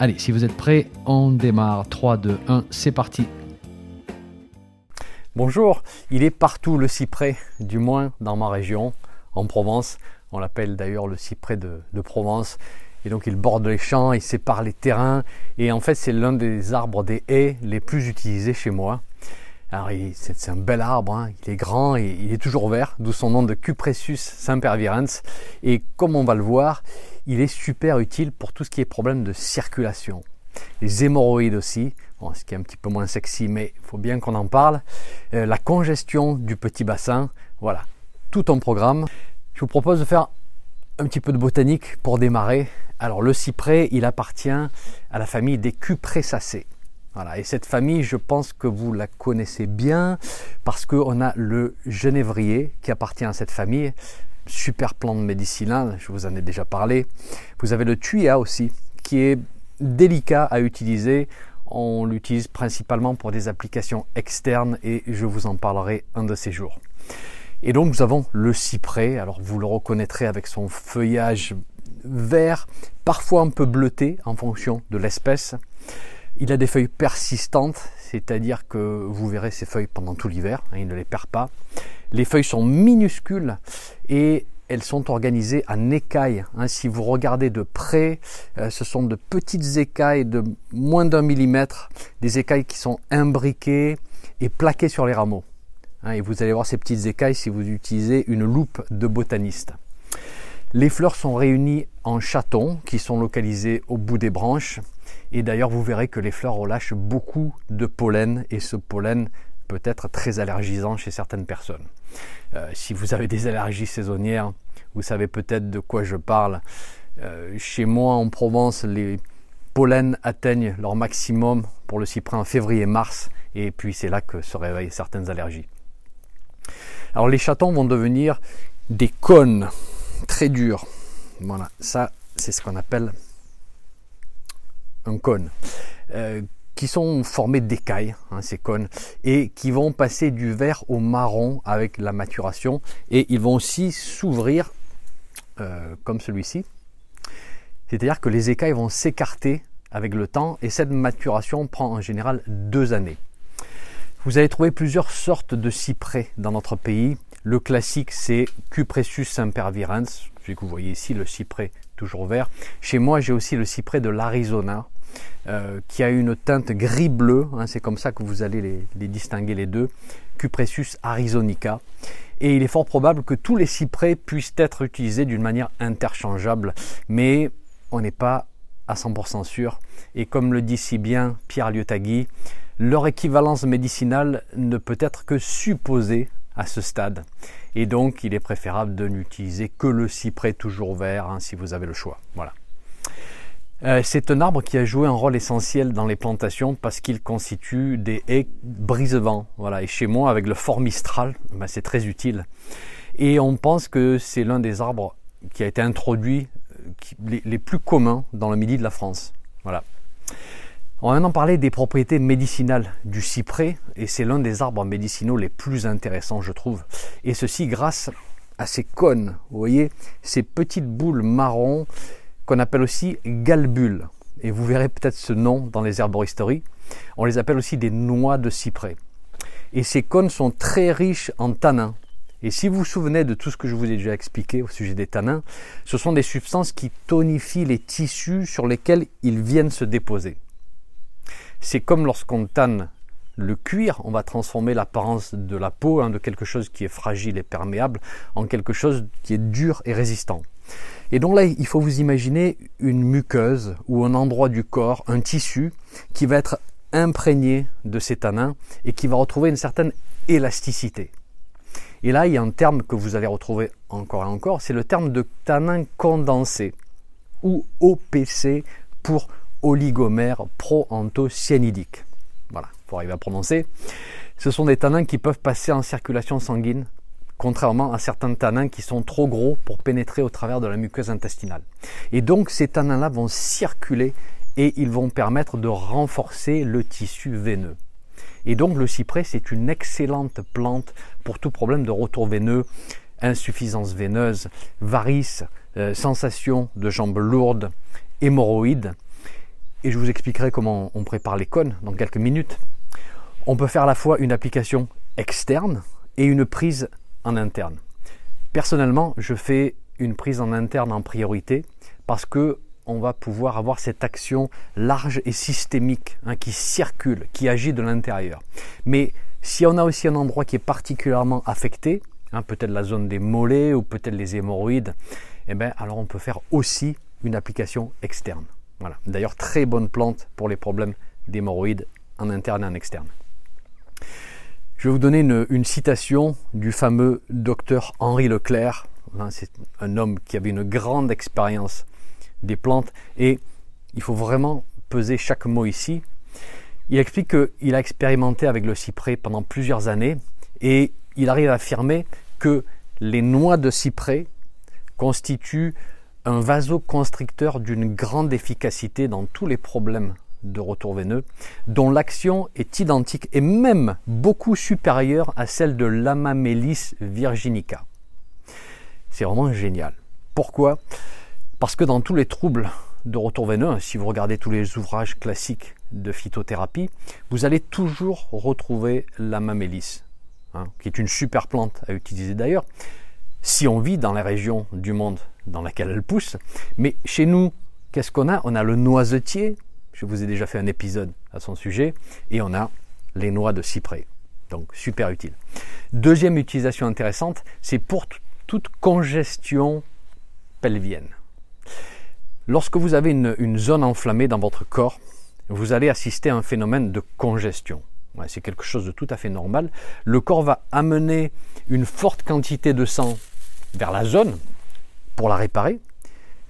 Allez, si vous êtes prêts, on démarre. 3, 2, 1, c'est parti. Bonjour, il est partout le cyprès, du moins dans ma région, en Provence. On l'appelle d'ailleurs le cyprès de, Provence. Et donc il borde les champs, il sépare les terrains. Et en fait, c'est l'un des arbres des haies les plus utilisés chez moi. Alors c'est un bel arbre, hein. il est grand et il est toujours vert, d'où son nom de Cupressus sempervirens. Et comme on va le voir, il est super utile pour tout ce qui est problème de circulation. Les hémorroïdes aussi, ce qui est un petit peu moins sexy, mais il faut bien qu'on en parle. Euh, la congestion du petit bassin, voilà, tout un programme. Je vous propose de faire un petit peu de botanique pour démarrer. Alors le cyprès, il appartient à la famille des Cupressacées. Et cette famille, je pense que vous la connaissez bien parce qu'on a le genévrier qui appartient à cette famille, super plante médicinale, je vous en ai déjà parlé. Vous avez le tuya aussi, qui est délicat à utiliser. On l'utilise principalement pour des applications externes et je vous en parlerai un de ces jours. Et donc nous avons le cyprès, alors vous le reconnaîtrez avec son feuillage vert, parfois un peu bleuté en fonction de l'espèce. Il a des feuilles persistantes, c'est-à-dire que vous verrez ces feuilles pendant tout l'hiver, hein, il ne les perd pas. Les feuilles sont minuscules et elles sont organisées en écailles. Hein. si vous regardez de près, euh, ce sont de petites écailles de moins d'un millimètre, des écailles qui sont imbriquées et plaquées sur les rameaux. Hein. et vous allez voir ces petites écailles si vous utilisez une loupe de botaniste. Les fleurs sont réunies en chatons qui sont localisés au bout des branches. Et d'ailleurs, vous verrez que les fleurs relâchent beaucoup de pollen et ce pollen peut être très allergisant chez certaines personnes. Euh, si vous avez des allergies saisonnières, vous savez peut-être de quoi je parle. Euh, chez moi en Provence, les pollens atteignent leur maximum pour le cyprès en février-mars et puis c'est là que se réveillent certaines allergies. Alors les chatons vont devenir des cônes très durs. Voilà, ça c'est ce qu'on appelle un cône, euh, qui sont formés d'écailles, hein, ces cônes, et qui vont passer du vert au marron avec la maturation, et ils vont aussi s'ouvrir euh, comme celui-ci. C'est-à-dire que les écailles vont s'écarter avec le temps, et cette maturation prend en général deux années. Vous allez trouver plusieurs sortes de cyprès dans notre pays. Le classique, c'est Cupressus sempervirens, celui que vous voyez ici, le cyprès toujours vert. Chez moi, j'ai aussi le cyprès de l'Arizona, euh, qui a une teinte gris-bleu, hein, c'est comme ça que vous allez les, distinguer les deux, Cupressus arizonica. Et il est fort probable que tous les cyprès puissent être utilisés d'une manière interchangeable, mais on n'est pas à 100% sûr. Et comme le dit si bien Pierre Liotagui, leur équivalence médicinale ne peut être que supposée à ce stade. Et donc, il est préférable de n'utiliser que le cyprès toujours vert hein, si vous avez le choix. Voilà. Euh, c'est un arbre qui a joué un rôle essentiel dans les plantations parce qu'il constitue des haies brise-vent. Voilà. Et chez moi, avec le fort Mistral, ben, c'est très utile. Et on pense que c'est l'un des arbres qui a été introduit euh, les, plus communs dans le midi de la France. Voilà. On va maintenant parler des propriétés médicinales du cyprès, et c'est l'un des arbres médicinaux les plus intéressants, je trouve. Et ceci grâce à ces cônes, vous voyez, ces petites boules marron qu'on appelle aussi galbules. Et vous verrez peut-être ce nom dans les herboristeries. On les appelle aussi des noix de cyprès. Et ces cônes sont très riches en tanins. Et si vous vous souvenez de tout ce que je vous ai déjà expliqué au sujet des tanins, ce sont des substances qui tonifient les tissus sur lesquels ils viennent se déposer. C'est comme lorsqu'on tanne le cuir, on va transformer l'apparence de la peau, hein, de quelque chose qui est fragile et perméable, en quelque chose qui est dur et résistant. Et donc là, il faut vous imaginer une muqueuse ou un endroit du corps, un tissu qui va être imprégné de ces tanins et qui va retrouver une certaine élasticité. Et là, il y a un terme que vous allez retrouver encore et encore, c'est le terme de tanin condensé ou OPC pour oligomère proanthocyanidque. Voilà. faut arriver à prononcer. Ce sont des tanins qui peuvent passer en circulation sanguine, contrairement à certains tanins qui sont trop gros pour pénétrer au travers de la muqueuse intestinale. Et donc ces tanins-là vont circuler et ils vont permettre de renforcer le tissu veineux. Et donc le cyprès, c'est une excellente plante pour tout problème de retour veineux, insuffisance veineuse, varices, euh, sensation de jambes lourdes, hémorroïdes. Et je vous expliquerai comment on prépare les cônes dans quelques minutes. On peut faire à la fois une application externe et une prise en interne. Personnellement, je fais une prise en interne en priorité parce que on va pouvoir avoir cette action large et systémique hein, qui circule, qui agit de l'intérieur. Mais si on a aussi un endroit qui est particulièrement affecté, hein, peut-être la zone des mollets ou peut-être les hémorroïdes, eh bien, alors on peut faire aussi une application externe. Voilà. D'ailleurs, très bonne plante pour les problèmes d'hémorroïdes en interne et en externe. Je vais vous donner une, une citation du fameux docteur Henri Leclerc. Hein, c'est un homme qui avait une grande expérience des plantes et il faut vraiment peser chaque mot ici. Il explique qu'il a expérimenté avec le cyprès pendant plusieurs années et il arrive à affirmer que les noix de cyprès constituent un vasoconstricteur d'une grande efficacité dans tous les problèmes de retour veineux, dont l'action est identique et même beaucoup supérieure à celle de l'Amamelis virginica. C'est vraiment génial. Pourquoi? Parce que dans tous les troubles de retour veineux, si vous regardez tous les ouvrages classiques de phytothérapie, vous allez toujours retrouver la mamélis, hein, qui est une super plante à utiliser d'ailleurs, si on vit dans les régions du monde dans laquelle elle pousse. Mais chez nous, qu'est-ce qu'on a? On a le noisetier, je vous ai déjà fait un épisode à son sujet, et on a les noix de cyprès. Donc super utile. Deuxième utilisation intéressante, c'est pour toute congestion pelvienne. Lorsque vous avez une, zone enflammée dans votre corps, vous allez assister à un phénomène de congestion. c'est quelque chose de tout à fait normal. Le corps va amener une forte quantité de sang vers la zone pour la réparer,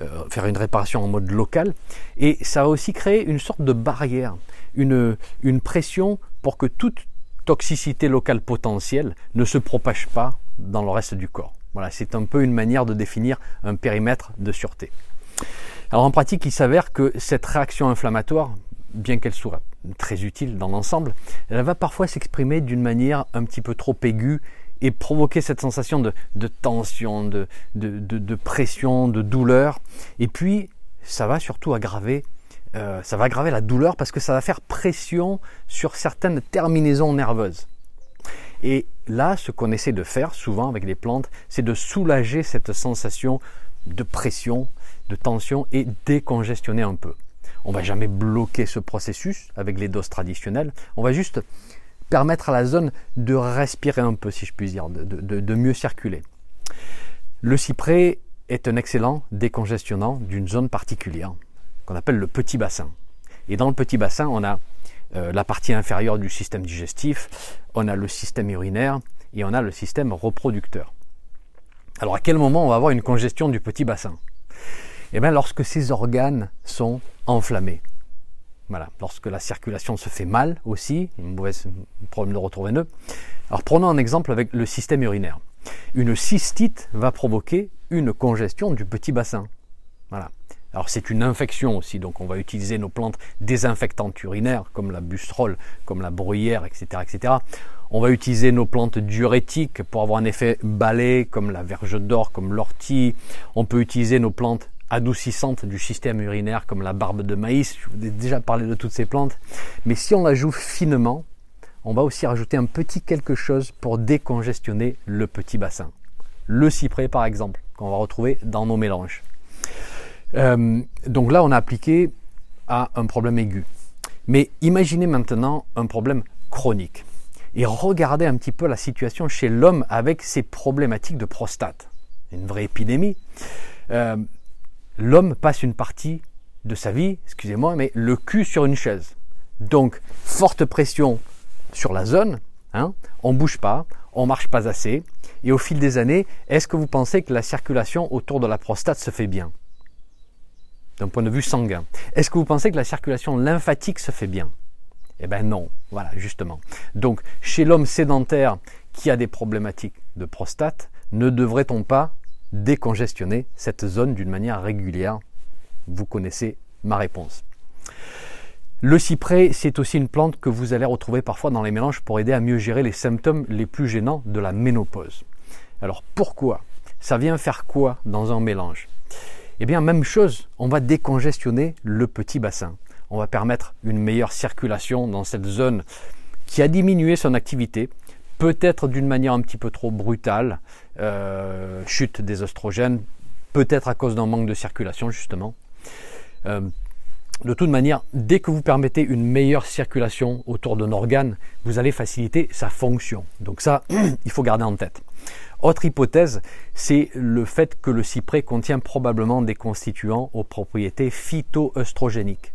euh, faire une réparation en mode local, et ça va aussi créer une sorte de barrière, une, une pression pour que toute toxicité locale potentielle ne se propage pas dans le reste du corps. Voilà, c'est un peu une manière de définir un périmètre de sûreté. Alors en pratique, il s'avère que cette réaction inflammatoire, bien qu'elle soit très utile dans l'ensemble, elle va parfois s'exprimer d'une manière un petit peu trop aiguë et provoquer cette sensation de, tension, de, pression, de douleur. Et puis, ça va surtout aggraver, euh, ça va aggraver la douleur parce que ça va faire pression sur certaines terminaisons nerveuses. Et là, ce qu'on essaie de faire souvent avec les plantes, c'est de soulager cette sensation de pression, de tension et décongestionner un peu. On va jamais bloquer ce processus avec les doses traditionnelles. On va juste permettre à la zone de respirer un peu, si je puis dire, de, mieux circuler. Le cyprès est un excellent décongestionnant d'une zone particulière, qu'on appelle le petit bassin. Et dans le petit bassin, on a euh, la partie inférieure du système digestif, on a le système urinaire et on a le système reproducteur. Alors à quel moment on va avoir une congestion du petit bassin? Eh bien, lorsque ces organes sont enflammés. Voilà, lorsque la circulation se fait mal aussi, mauvaise problème de retour veineux. Alors prenons un exemple avec le système urinaire. Une cystite va provoquer une congestion du petit bassin. Voilà. Alors c'est une infection aussi, donc on va utiliser nos plantes désinfectantes urinaires comme la bustrole, comme la bruyère, etc., etc. On va utiliser nos plantes diurétiques pour avoir un effet balai comme la verge d'or, comme l'ortie. On peut utiliser nos plantes adoucissante du système urinaire comme la barbe de maïs. Je vous ai déjà parlé de toutes ces plantes. Mais si on la joue finement, on va aussi rajouter un petit quelque chose pour décongestionner le petit bassin. Le cyprès par exemple, qu'on va retrouver dans nos mélanges. Euh, donc là, on a appliqué à un problème aigu. Mais imaginez maintenant un problème chronique. Et regardez un petit peu la situation chez l'homme avec ses problématiques de prostate. Une vraie épidémie. Euh, l'homme passe une partie de sa vie, excusez-moi, mais le cul sur une chaise. Donc, forte pression sur la zone, hein, on ne bouge pas, on marche pas assez, et au fil des années, est-ce que vous pensez que la circulation autour de la prostate se fait bien? D'un point de vue sanguin. Est-ce que vous pensez que la circulation lymphatique se fait bien? Eh bien non, voilà, justement. Donc, chez l'homme sédentaire qui a des problématiques de prostate, ne devrait-on pas décongestionner cette zone d'une manière régulière Vous connaissez ma réponse. Le cyprès, c'est aussi une plante que vous allez retrouver parfois dans les mélanges pour aider à mieux gérer les symptômes les plus gênants de la ménopause. Alors pourquoi? Ça vient faire quoi dans un mélange? Eh bien, même chose, on va décongestionner le petit bassin. On va permettre une meilleure circulation dans cette zone qui a diminué son activité, peut-être d'une manière un petit peu trop brutale, euh, chute des oestrogènes, peut-être à cause d'un manque de circulation justement. Euh, de toute manière, dès que vous permettez une meilleure circulation autour d'un organe, vous allez faciliter sa fonction. Donc ça, il faut garder en tête. Autre hypothèse, c'est le fait que le cyprès contient probablement des constituants aux propriétés phytoœstrogéniques.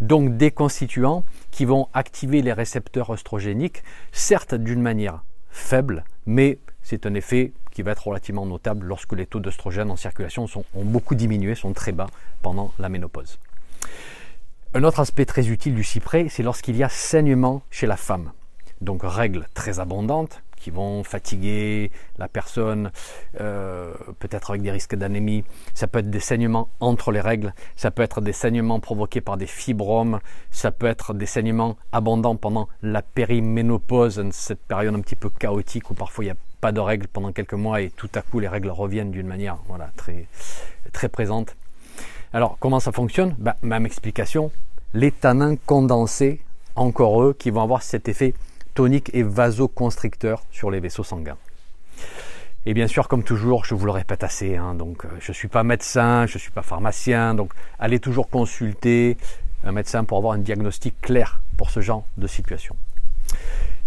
Donc des constituants qui vont activer les récepteurs œstrogéniques, certes d'une manière faible, mais c'est un effet qui va être relativement notable lorsque les taux d'œstrogène en circulation ont beaucoup diminué, sont très bas pendant la ménopause. Un autre aspect très utile du cyprès, c'est lorsqu'il y a saignement chez la femme. Donc règles très abondantes qui vont fatiguer la personne, euh, peut-être avec des risques d'anémie. Ça peut être des saignements entre les règles, ça peut être des saignements provoqués par des fibromes, ça peut être des saignements abondants pendant la périménopause, cette période un petit peu chaotique où parfois il n'y a pas de règles pendant quelques mois et tout à coup les règles reviennent d'une manière voilà, très, très présente. Alors, comment ça fonctionne? Bah, Même explication, les tanins condensés, encore eux, qui vont avoir cet effet tonique et vasoconstricteur sur les vaisseaux sanguins. Et bien sûr, comme toujours, je vous le répète assez, hein, donc euh, je ne suis pas médecin, je ne suis pas pharmacien, donc allez toujours consulter un médecin pour avoir un diagnostic clair pour ce genre de situation.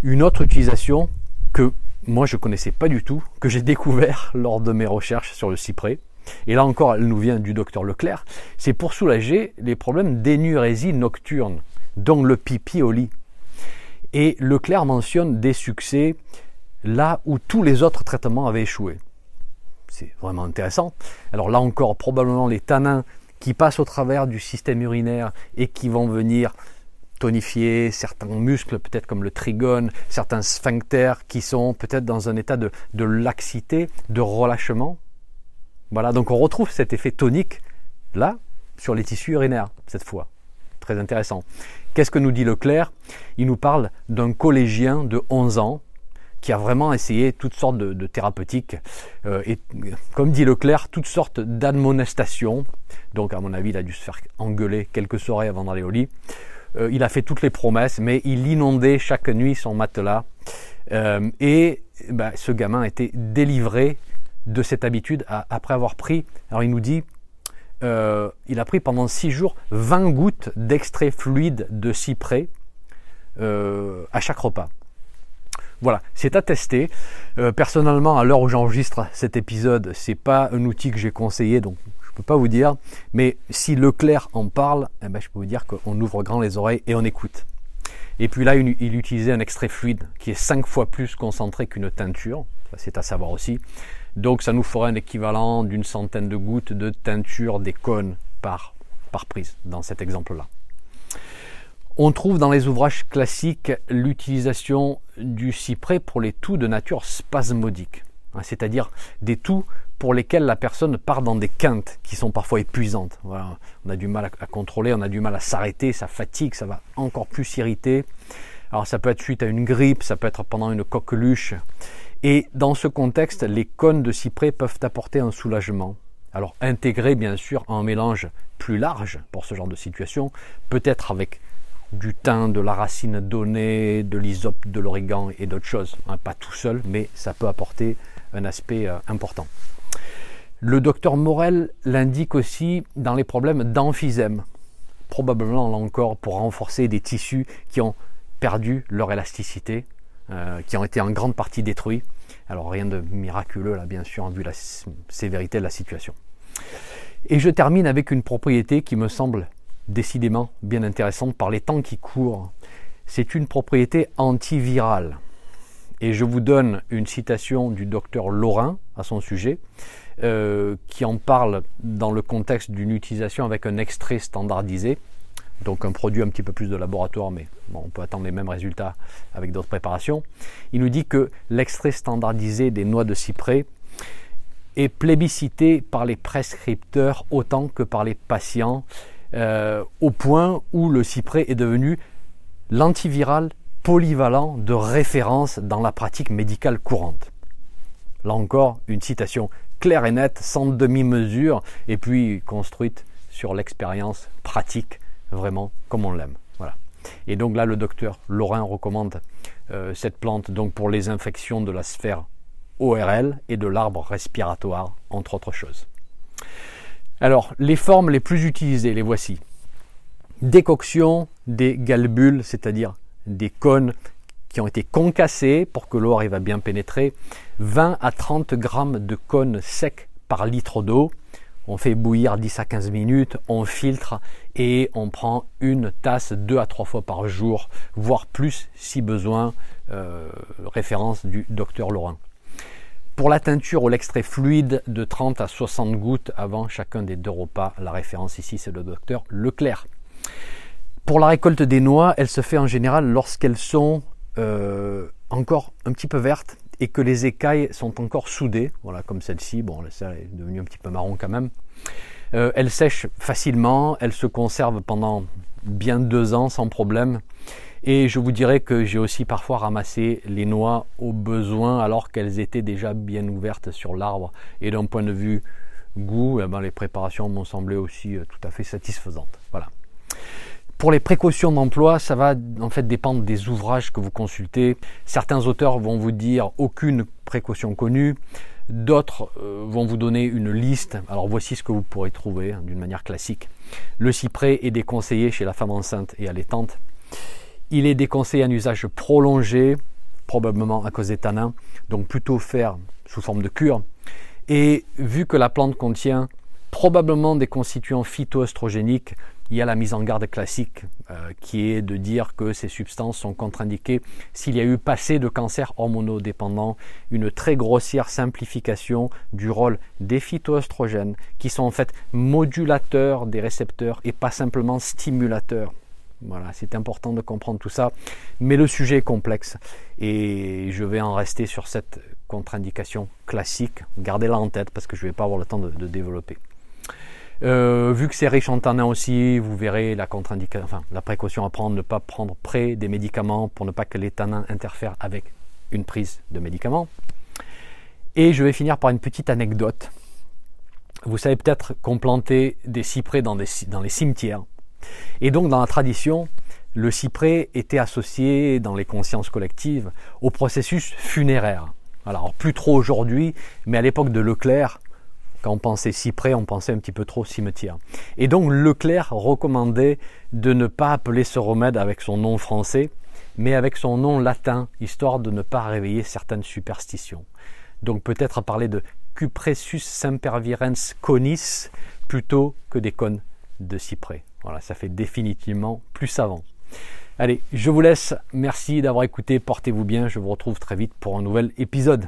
Une autre utilisation que moi je ne connaissais pas du tout, que j'ai découvert lors de mes recherches sur le cyprès, et là encore, elle nous vient du docteur Leclerc, c'est pour soulager les problèmes d'énurésie nocturne, dont le pipi au lit. Et Leclerc mentionne des succès là où tous les autres traitements avaient échoué. C'est vraiment intéressant. Alors là encore, probablement les tanins qui passent au travers du système urinaire et qui vont venir tonifier certains muscles, peut-être comme le trigone, certains sphincters qui sont peut-être dans un état de, de laxité, de relâchement. Voilà, donc on retrouve cet effet tonique là sur les tissus urinaires cette fois. Très intéressant. Qu'est-ce que nous dit Leclerc? Il nous parle d'un collégien de 11 ans qui a vraiment essayé toutes sortes de, thérapeutiques euh, et comme dit Leclerc, toutes sortes d'admonestations. Donc à mon avis, il a dû se faire engueuler quelques soirées avant d'aller au lit. Euh, il a fait toutes les promesses, mais il inondait chaque nuit son matelas. Euh, et ben, ce gamin été délivré de cette habitude après avoir pris, alors il nous dit, euh, il a pris pendant 6 jours 20 gouttes d'extrait fluide de cyprès à chaque repas. Voilà, c'est à tester. Euh, personnellement, à l'heure où j'enregistre cet épisode, c'est pas un outil que j'ai conseillé, donc peux pas vous dire. Mais si Leclerc en parle, eh ben, je peux vous dire qu'on ouvre grand les oreilles et on écoute. Et puis là, il utilisait un extrait fluide qui est 5 fois plus concentré qu'une teinture. C'est à savoir aussi. Donc ça nous ferait un équivalent d'une centaine de gouttes de teinture des cônes par, par prise dans cet exemple-là. On trouve dans les ouvrages classiques l'utilisation du cyprès pour les toux de nature spasmodique, hein, c'est-à-dire des toux pour lesquels la personne part dans des quintes qui sont parfois épuisantes. On a du mal à, contrôler, on a du mal à s'arrêter, ça fatigue, ça va encore plus irriter. Alors ça peut être suite à une grippe, ça peut être pendant une coqueluche. Et dans ce contexte, les cônes de cyprès peuvent apporter un soulagement. Alors intégrer bien sûr un mélange plus large pour ce genre de situation, peut-être avec du thym, de la racine donnée, de l'hysope, de l'origan et d'autres choses. Hein, pas tout seul, mais ça peut apporter un aspect euh, important. Le docteur Morel l'indique aussi dans les problèmes d'emphysème, probablement là encore pour renforcer des tissus qui ont perdu leur élasticité euh, qui ont été en grande partie détruits. Alors rien de miraculeux là, bien sûr, vu la sévérité de la situation. Et je termine avec une propriété qui me semble décidément bien intéressante par les temps qui courent. C'est une propriété antivirale. Et je vous donne une citation du docteur Laurin à son sujet, euh, qui en parle dans le contexte d'une utilisation avec un extrait standardisé. donc un produit un petit peu plus de laboratoire, mais on peut attendre les mêmes résultats avec d'autres préparations. Il nous dit que l'extrait standardisé des noix de cyprès est plébiscité par les prescripteurs autant que par les patients, euh, au point où le cyprès est devenu l'antiviral polyvalent de référence dans la pratique médicale courante. Là encore, une citation claire et nette, sans demi-mesure, et puis construite sur l'expérience pratique, vraiment comme on l'aime. Voilà. Et donc là, le docteur Laurent recommande euh, cette plante donc pour les infections de la sphère ORL et de l'arbre respiratoire, entre autres choses. Alors, les formes les plus utilisées, les voici. Décoction des galbules, c'est-à-dire des cônes qui ont été concassés pour que l'eau arrive à bien pénétrer. 20 à 30 grammes de cônes secs par litre d'eau. On fait bouillir 10 à 15 minutes, on filtre et on prend une tasse deux à trois fois par jour, voire plus si besoin. Euh, référence du docteur Laurent. Pour la teinture ou l'extrait fluide de 30 à 60 gouttes avant chacun des deux repas, la référence ici c'est le docteur Leclerc. Pour la récolte des noix, elle se fait en général lorsqu'elles sont euh, encore un petit peu vertes et que les écailles sont encore soudées, voilà comme celle-ci, bon celle est devenue un petit peu marron quand même. Euh, elles sèchent facilement, elles se conservent pendant bien deux ans sans problème. Et je vous dirais que j'ai aussi parfois ramassé les noix au besoin alors qu'elles étaient déjà bien ouvertes sur l'arbre. Et d'un point de vue goût, eh ben, les préparations m'ont semblé aussi euh, tout à fait satisfaisantes. Voilà. Pour les précautions d'emploi, ça va en fait dépendre des ouvrages que vous consultez. Certains auteurs vont vous dire aucune précaution connue. D'autres euh, vont vous donner une liste. Alors voici ce que vous pourrez trouver hein, d'une manière classique. Le cyprès est déconseillé chez la femme enceinte et allaitante. Il est déconseillé un usage prolongé, probablement à cause des tanins, donc plutôt faire sous forme de cure. Et vu que la plante contient probablement des constituants phytoestrogéniques, il y a la mise en garde classique euh, qui est de dire que ces substances sont contre-indiquées s'il y a eu passé de cancer hormonodépendant, une très grossière simplification du rôle des phytoestrogènes qui sont en fait modulateurs des récepteurs et pas simplement stimulateurs. Voilà, c'est important de comprendre tout ça, mais le sujet est complexe et je vais en rester sur cette contre-indication classique. Gardez-la en tête parce que je ne vais pas avoir le temps de, développer. Euh, vu que c'est riche en tanins aussi, vous verrez la précaution à prendre, ne pas prendre près des médicaments pour ne pas que les tanins interfèrent avec une prise de médicaments. Et je vais finir par une petite anecdote. Vous savez peut-être qu'on plantait des cyprès dans, dans les cimetières et donc dans la tradition, le cyprès était associé dans les consciences collectives au processus funéraire. Alors plus trop aujourd'hui, mais à l'époque de Leclerc, quand on pensait cyprès, on pensait un petit peu trop cimetière. Et donc Leclerc recommandait de ne pas appeler ce remède avec son nom français, mais avec son nom latin, histoire de ne pas réveiller certaines superstitions. Donc peut-être parler de Cupressus sempervirens conis plutôt que des cônes de cyprès. Voilà, ça fait définitivement plus savant. Allez, je vous laisse. Merci d'avoir écouté. Portez-vous bien. Je vous retrouve très vite pour un nouvel épisode.